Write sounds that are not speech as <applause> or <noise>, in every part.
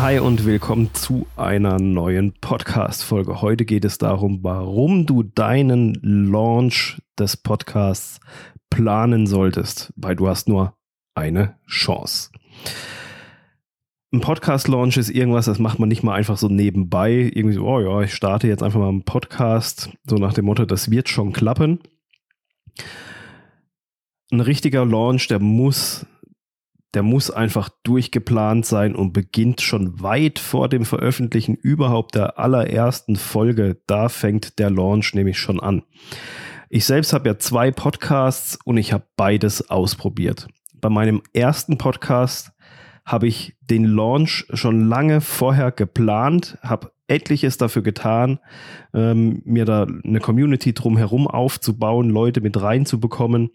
Hi und willkommen zu einer neuen Podcast-Folge. Heute geht es darum, warum du deinen Launch des Podcasts planen solltest, weil du hast nur eine Chance. Ein Podcast-Launch ist irgendwas, das macht man nicht mal einfach so nebenbei. Irgendwie so, oh ja, ich starte jetzt einfach mal einen Podcast, so nach dem Motto, das wird schon klappen. Ein richtiger Launch, der muss der muss einfach durchgeplant sein und beginnt schon weit vor dem Veröffentlichen überhaupt der allerersten Folge. Da fängt der Launch nämlich schon an. Ich selbst habe ja zwei Podcasts und ich habe beides ausprobiert. Bei meinem ersten Podcast habe ich den Launch schon lange vorher geplant, habe etliches dafür getan, ähm, mir da eine Community drumherum aufzubauen, Leute mit reinzubekommen.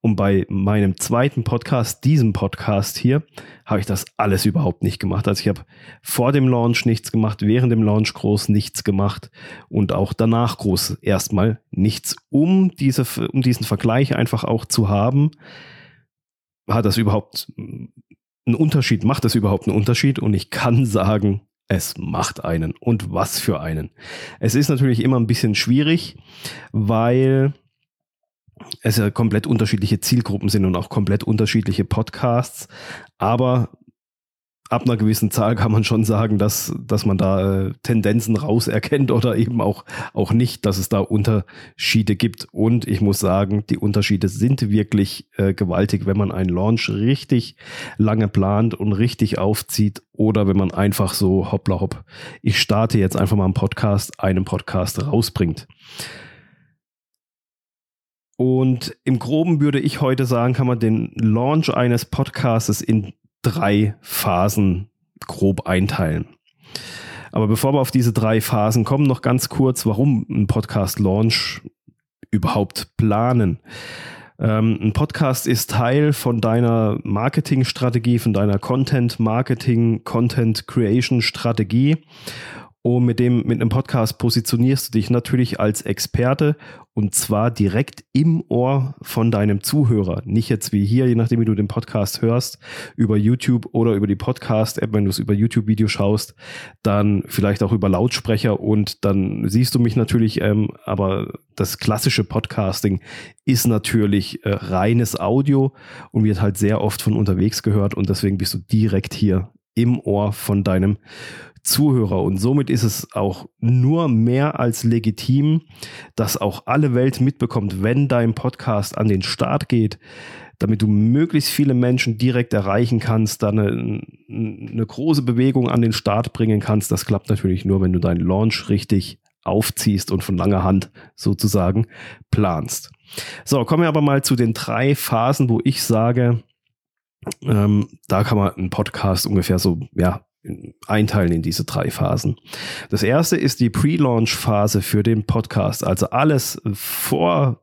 Und bei meinem zweiten Podcast, diesem Podcast hier, habe ich das alles überhaupt nicht gemacht. Also ich habe vor dem Launch nichts gemacht, während dem Launch groß nichts gemacht und auch danach groß erstmal nichts, um, diese, um diesen Vergleich einfach auch zu haben. Hat das überhaupt einen Unterschied? Macht das überhaupt einen Unterschied? Und ich kann sagen, es macht einen und was für einen. Es ist natürlich immer ein bisschen schwierig, weil es ja komplett unterschiedliche Zielgruppen sind und auch komplett unterschiedliche Podcasts. Aber ab einer gewissen Zahl kann man schon sagen, dass, dass man da äh, Tendenzen rauserkennt oder eben auch, auch nicht, dass es da Unterschiede gibt. Und ich muss sagen, die Unterschiede sind wirklich äh, gewaltig, wenn man einen Launch richtig lange plant und richtig aufzieht oder wenn man einfach so hoppla hopp, ich starte jetzt einfach mal einen Podcast, einen Podcast rausbringt. Und im Groben würde ich heute sagen, kann man den Launch eines Podcasts in drei Phasen grob einteilen. Aber bevor wir auf diese drei Phasen kommen, noch ganz kurz, warum ein Podcast-Launch überhaupt planen. Ähm, ein Podcast ist Teil von deiner Marketingstrategie, von deiner Content-Marketing, Content-Creation-Strategie. Und mit dem, mit einem Podcast positionierst du dich natürlich als Experte und zwar direkt im Ohr von deinem Zuhörer. Nicht jetzt wie hier, je nachdem, wie du den Podcast hörst, über YouTube oder über die Podcast-App, wenn du es über YouTube-Video schaust, dann vielleicht auch über Lautsprecher und dann siehst du mich natürlich, ähm, aber das klassische Podcasting ist natürlich äh, reines Audio und wird halt sehr oft von unterwegs gehört und deswegen bist du direkt hier im Ohr von deinem Zuhörer. Und somit ist es auch nur mehr als legitim, dass auch alle Welt mitbekommt, wenn dein Podcast an den Start geht, damit du möglichst viele Menschen direkt erreichen kannst, dann eine, eine große Bewegung an den Start bringen kannst. Das klappt natürlich nur, wenn du deinen Launch richtig aufziehst und von langer Hand sozusagen planst. So, kommen wir aber mal zu den drei Phasen, wo ich sage, ähm, da kann man einen Podcast ungefähr so, ja, einteilen in diese drei Phasen. Das erste ist die Pre-Launch-Phase für den Podcast, also alles vor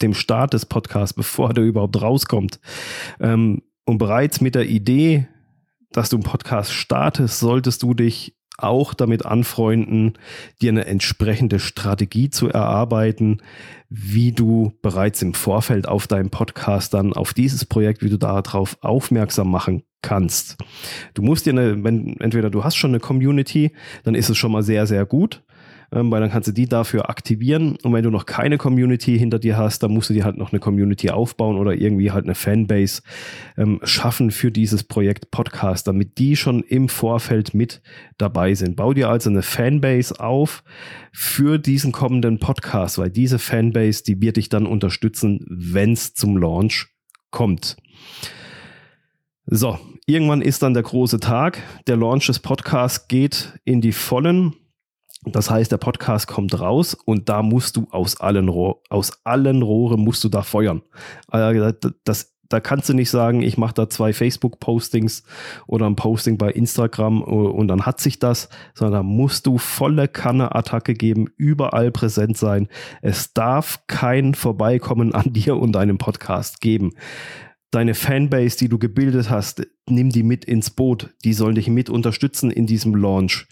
dem Start des Podcasts, bevor der überhaupt rauskommt. Ähm, und bereits mit der Idee, dass du einen Podcast startest, solltest du dich auch damit anfreunden, dir eine entsprechende Strategie zu erarbeiten, wie du bereits im Vorfeld auf deinem Podcast dann auf dieses Projekt, wie du darauf aufmerksam machen kannst. Du musst dir eine, wenn entweder du hast schon eine Community, dann ist es schon mal sehr, sehr gut ähm, weil dann kannst du die dafür aktivieren. Und wenn du noch keine Community hinter dir hast, dann musst du dir halt noch eine Community aufbauen oder irgendwie halt eine Fanbase ähm, schaffen für dieses Projekt Podcast, damit die schon im Vorfeld mit dabei sind. Bau dir also eine Fanbase auf für diesen kommenden Podcast, weil diese Fanbase, die wird dich dann unterstützen, wenn es zum Launch kommt. So, irgendwann ist dann der große Tag. Der Launch des Podcasts geht in die Vollen. Das heißt, der Podcast kommt raus und da musst du aus allen, Rohr, aus allen Rohren musst du da feuern. Äh, das, da kannst du nicht sagen, ich mache da zwei Facebook-Postings oder ein Posting bei Instagram und dann hat sich das, sondern da musst du volle Kanne-Attacke geben, überall präsent sein. Es darf kein Vorbeikommen an <laughs> dir und deinem Podcast geben deine Fanbase, die du gebildet hast, nimm die mit ins Boot. Die sollen dich mit unterstützen in diesem Launch.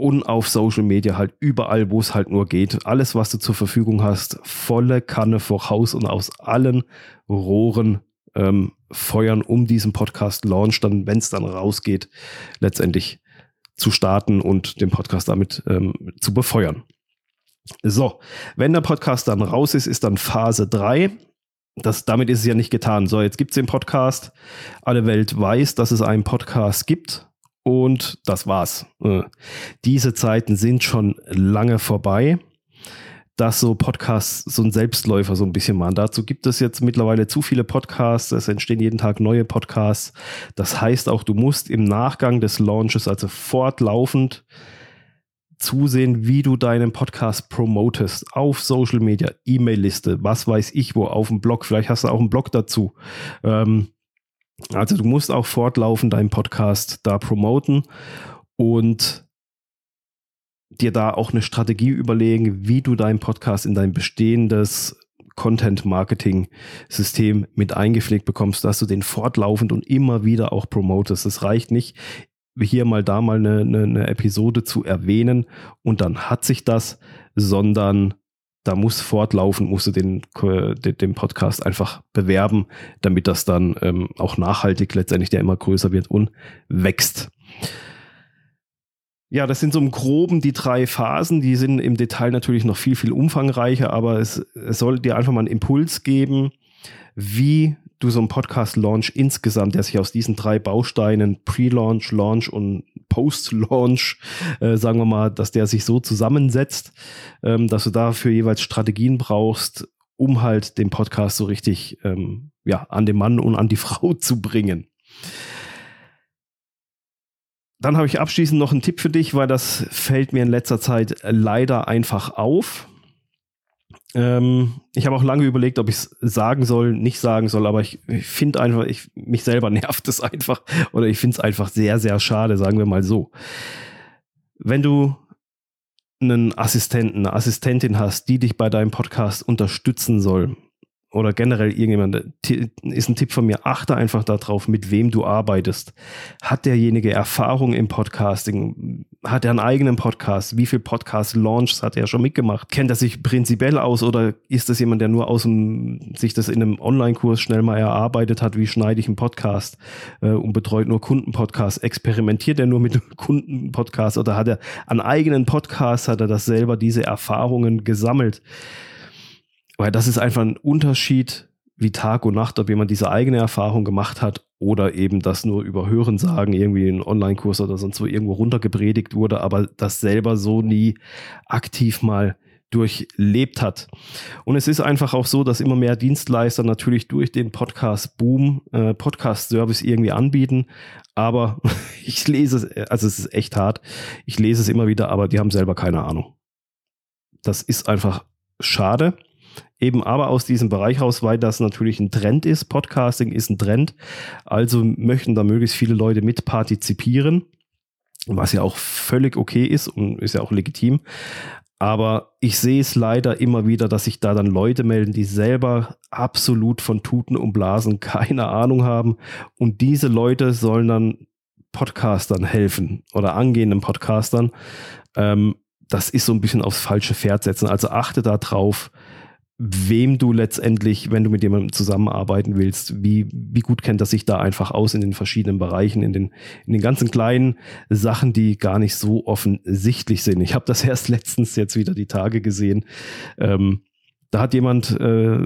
Und auf Social Media halt überall, wo es halt nur geht. Alles, was du zur Verfügung hast, volle Kanne voraus und aus allen Rohren ähm, feuern, um diesen Podcast-Launch dann, wenn es dann rausgeht, letztendlich zu starten und den Podcast damit ähm, zu befeuern. So, wenn der Podcast dann raus ist, ist dann Phase 3. Das, damit ist es ja nicht getan. So, jetzt gibt es den Podcast. Alle Welt weiß, dass es einen Podcast gibt. Und das war's. Äh, diese Zeiten sind schon lange vorbei dass so Podcasts so ein Selbstläufer so ein bisschen waren. Dazu gibt es jetzt mittlerweile zu viele Podcasts, es entstehen jeden Tag neue Podcasts. Das heißt auch, du musst im Nachgang des Launches, also fortlaufend, zusehen, wie du deinen Podcast promotest auf Social Media, E-Mail-Liste, was weiß ich wo, auf dem Blog, vielleicht hast du auch einen Blog dazu. Ähm, also du musst auch fortlaufend deinen Podcast da promoten und dir da auch eine Strategie überlegen, wie du deinen Podcast in dein bestehendes Content-Marketing-System mit eingepflegt bekommst, dass du den fortlaufend und immer wieder auch promotest. Es reicht nicht, hier mal da mal eine, eine, eine Episode zu erwähnen und dann hat sich das, sondern da muss fortlaufend, musst du den, den Podcast einfach bewerben, damit das dann ähm, auch nachhaltig letztendlich der immer größer wird und wächst. Ja, das sind so im Groben die drei Phasen. Die sind im Detail natürlich noch viel, viel umfangreicher, aber es, es soll dir einfach mal einen Impuls geben, wie du so einen Podcast-Launch insgesamt, der sich aus diesen drei Bausteinen Pre-Launch, Launch und Post-Launch, äh, sagen wir mal, dass der sich so zusammensetzt, ähm, dass du dafür jeweils Strategien brauchst, um halt den Podcast so richtig ähm, ja, an den Mann und an die <laughs> Frau zu bringen. Dann habe ich abschließend noch einen Tipp für dich, weil das fällt mir in letzter Zeit leider einfach auf. Ähm, ich habe auch lange überlegt, ob ich es sagen soll, nicht sagen soll, aber ich, ich finde einfach, ich, mich selber <laughs> nervt es einfach oder ich finde es einfach sehr, sehr schade, sagen wir mal so. Wenn du einen Assistenten, eine Assistentin hast, die dich bei deinem Podcast unterstützen soll, oder generell irgendjemand, ist ein Tipp von mir, achte einfach darauf, mit wem du arbeitest. Hat derjenige Erfahrung im Podcasting? Hat er einen eigenen Podcast? Wie viele Podcast-Launches hat er schon mitgemacht? Kennt er sich prinzipiell aus oder ist das jemand, der nur aus dem, sich das in einem Online-Kurs schnell mal erarbeitet hat, wie schneide ich einen Podcast äh, und betreut nur Kundenpodcasts? Experimentiert er nur mit Kundenpodcasts oder hat er einen eigenen Podcast, hat er das selber, diese Erfahrungen gesammelt? Weil das ist einfach ein Unterschied wie Tag und Nacht, ob jemand diese eigene Erfahrung gemacht hat oder eben das nur über Hören sagen, irgendwie in Online-Kurs oder sonst wo irgendwo runtergepredigt wurde, aber das selber so nie aktiv mal durchlebt hat. Und es ist einfach auch so, dass immer mehr Dienstleister natürlich durch den Podcast-Boom äh, Podcast-Service irgendwie anbieten. Aber <laughs> ich lese es, also es ist echt hart. Ich lese es immer wieder, aber die haben selber keine Ahnung. Das ist einfach schade eben aber aus diesem Bereich raus, weil das natürlich ein Trend ist. Podcasting ist ein Trend. Also möchten da möglichst viele Leute mit partizipieren, was ja auch völlig okay ist und ist ja auch legitim. Aber ich sehe es leider immer wieder, dass sich da dann Leute melden, die selber absolut von Tuten und Blasen <laughs> keine Ahnung haben. Und diese Leute sollen dann Podcastern helfen oder angehenden Podcastern. Ähm, das ist so ein bisschen aufs falsche Pferd setzen. Also achte da drauf, wem du letztendlich, wenn du mit jemandem zusammenarbeiten willst, wie, wie gut kennt das sich da einfach aus in den verschiedenen Bereichen, in den, in den ganzen kleinen Sachen, die gar nicht so offensichtlich sind. Ich habe das <laughs> erst letztens jetzt wieder die Tage gesehen. Ähm, da hat jemand äh,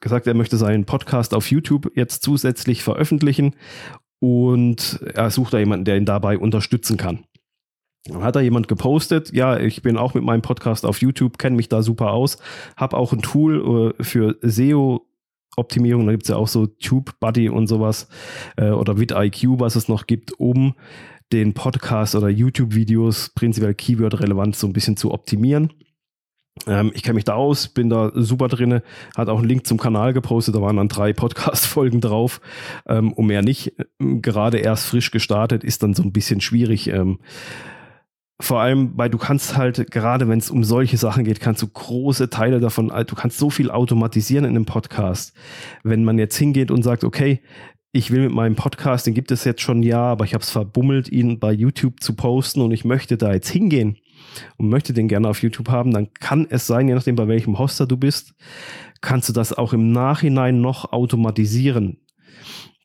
gesagt, er möchte seinen Podcast auf YouTube jetzt zusätzlich veröffentlichen und er sucht da jemanden, der ihn dabei unterstützen kann. Hat da jemand gepostet, ja, ich bin auch mit meinem Podcast auf YouTube, kenne mich da super aus, habe auch ein Tool äh, für SEO Optimierung, da gibt es ja auch so TubeBuddy und sowas äh, oder vidIQ, was es noch gibt, um den Podcast oder YouTube-Videos prinzipiell Keyword-relevant so ein bisschen zu optimieren. Ähm, ich kenne mich da aus, bin da super drin, hat auch einen Link zum Kanal gepostet, da waren dann drei Podcast-Folgen drauf ähm, und mehr nicht. Gerade erst frisch gestartet, ist dann so ein bisschen schwierig. Ähm, vor allem, weil du kannst halt, gerade wenn es um solche Sachen geht, kannst du große Teile davon, du kannst so viel automatisieren in einem Podcast. Wenn man jetzt hingeht und sagt, okay, ich will mit meinem Podcast, den gibt es jetzt schon ein Jahr, aber ich habe es verbummelt, ihn bei YouTube zu posten und ich möchte da jetzt hingehen und möchte den gerne auf YouTube haben, dann kann es sein, je nachdem bei welchem Hoster du bist, kannst du das auch im Nachhinein noch automatisieren.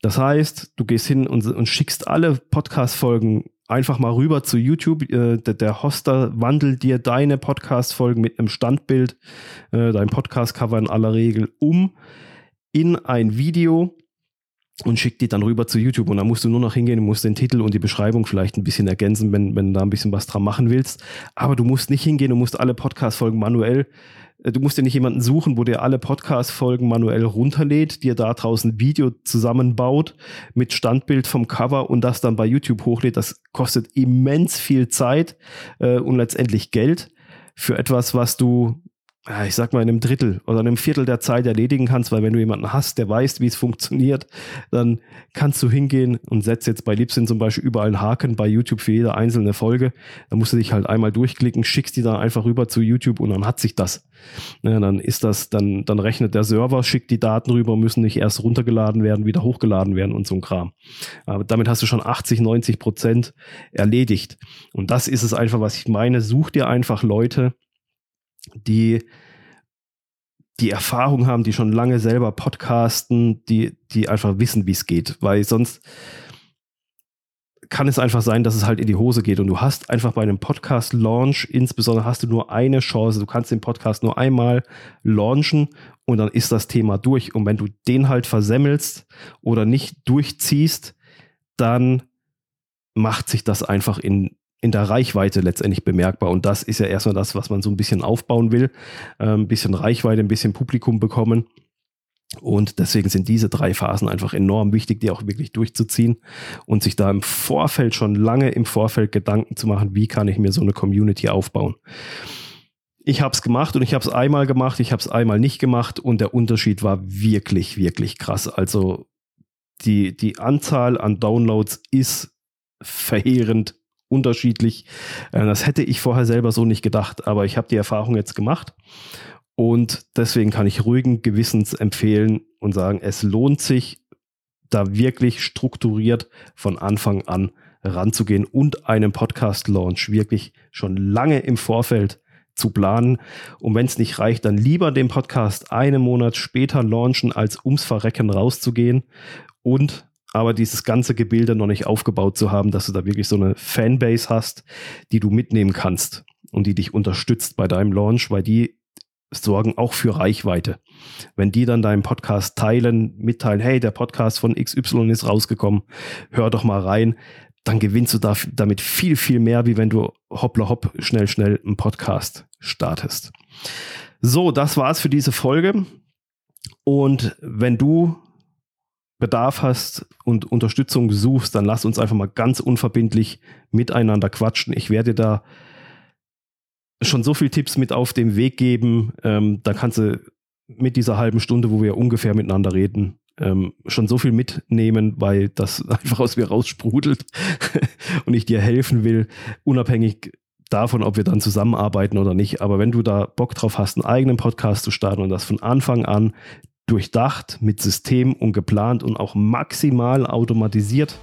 Das heißt, du gehst hin und, und schickst alle Podcast-Folgen einfach mal rüber zu YouTube. Äh, der, der, Hoster wandelt dir deine Podcast-Folgen mit einem Standbild, äh, dein Podcast-Cover in aller Regel um in ein Video und schickt die dann rüber zu YouTube. Und da musst du nur noch hingehen, musst den Titel und die Beschreibung vielleicht ein bisschen ergänzen, wenn, wenn du da ein bisschen was dran machen willst. Aber du musst nicht hingehen, du musst alle Podcast-Folgen manuell du musst dir nicht jemanden suchen, wo dir alle Podcast-Folgen manuell runterlädt, dir da draußen ein Video zusammenbaut mit Standbild vom Cover und das dann bei YouTube hochlädt. Das kostet immens viel Zeit äh, und letztendlich Geld für etwas, was du ich sag mal, in einem Drittel oder einem Viertel der Zeit erledigen kannst, weil wenn du jemanden hast, der weiß, wie es funktioniert, dann kannst du hingehen und setzt jetzt bei Libsyn zum Beispiel überall einen Haken bei YouTube für jede einzelne Folge. Da musst du dich halt einmal durchklicken, schickst die dann einfach rüber zu YouTube und dann hat sich das. Ja, dann ist das, dann, dann rechnet der Server, schickt die Daten rüber, müssen nicht erst runtergeladen werden, wieder hochgeladen werden und so ein Kram. Aber damit hast du schon 80, 90 Prozent erledigt. Und das ist es einfach, was ich meine. Such dir einfach Leute, die die Erfahrung haben, die schon lange selber podcasten, die, die einfach wissen, wie es geht, weil sonst kann es einfach sein, dass es halt in die Hose geht und du hast einfach bei einem Podcast-Launch, insbesondere hast du nur eine Chance, du kannst den Podcast nur einmal launchen und dann ist das Thema durch. Und wenn du den halt versemmelst oder nicht durchziehst, dann macht sich das einfach in in der Reichweite letztendlich bemerkbar. Und das ist ja erstmal das, was man so ein bisschen aufbauen will. Ein bisschen Reichweite, ein bisschen Publikum bekommen. Und deswegen sind diese drei Phasen einfach enorm wichtig, die auch wirklich durchzuziehen und sich da im Vorfeld schon lange im Vorfeld Gedanken zu machen, wie kann ich mir so eine Community aufbauen. Ich habe es gemacht und ich habe es einmal gemacht, ich habe es einmal nicht gemacht und der Unterschied war wirklich, wirklich krass. Also die, die Anzahl an Downloads ist verheerend unterschiedlich. Äh, das hätte ich vorher selber so nicht gedacht, aber ich habe die Erfahrung jetzt gemacht und deswegen kann ich ruhigen Gewissens empfehlen und sagen, es lohnt sich, da wirklich strukturiert von Anfang an ranzugehen und einen Podcast-Launch wirklich schon lange im Vorfeld zu planen. Und wenn es nicht reicht, dann lieber den Podcast einen Monat später launchen, als ums Verrecken rauszugehen und aber dieses ganze Gebilde noch nicht aufgebaut zu haben, dass du da wirklich so eine Fanbase hast, die du mitnehmen kannst und die dich unterstützt bei deinem Launch, weil die sorgen auch für Reichweite. Wenn die dann deinen Podcast teilen, mitteilen, hey, der Podcast von XY ist rausgekommen, hör doch mal rein, dann gewinnst du damit viel, viel mehr, wie wenn du hoppla hopp schnell, schnell einen Podcast startest. So, das war's für diese Folge. Und wenn du Bedarf hast und Unterstützung suchst, dann lass uns einfach mal ganz unverbindlich miteinander quatschen. Ich werde da schon so viele Tipps mit auf den Weg geben. Ähm, da kannst du mit dieser halben Stunde, wo wir ungefähr miteinander reden, ähm, schon so viel mitnehmen, weil das <laughs> einfach aus mir raussprudelt <laughs> und ich dir helfen will, unabhängig davon, ob wir dann zusammenarbeiten oder nicht. Aber wenn du da Bock drauf hast, einen eigenen Podcast zu starten und das von Anfang an durchdacht, mit System und geplant und auch maximal automatisiert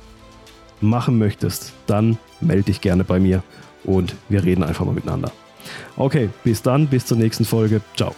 machen möchtest, dann melde dich gerne bei mir und wir reden einfach mal miteinander. Okay, bis dann, bis zur nächsten Folge. Ciao.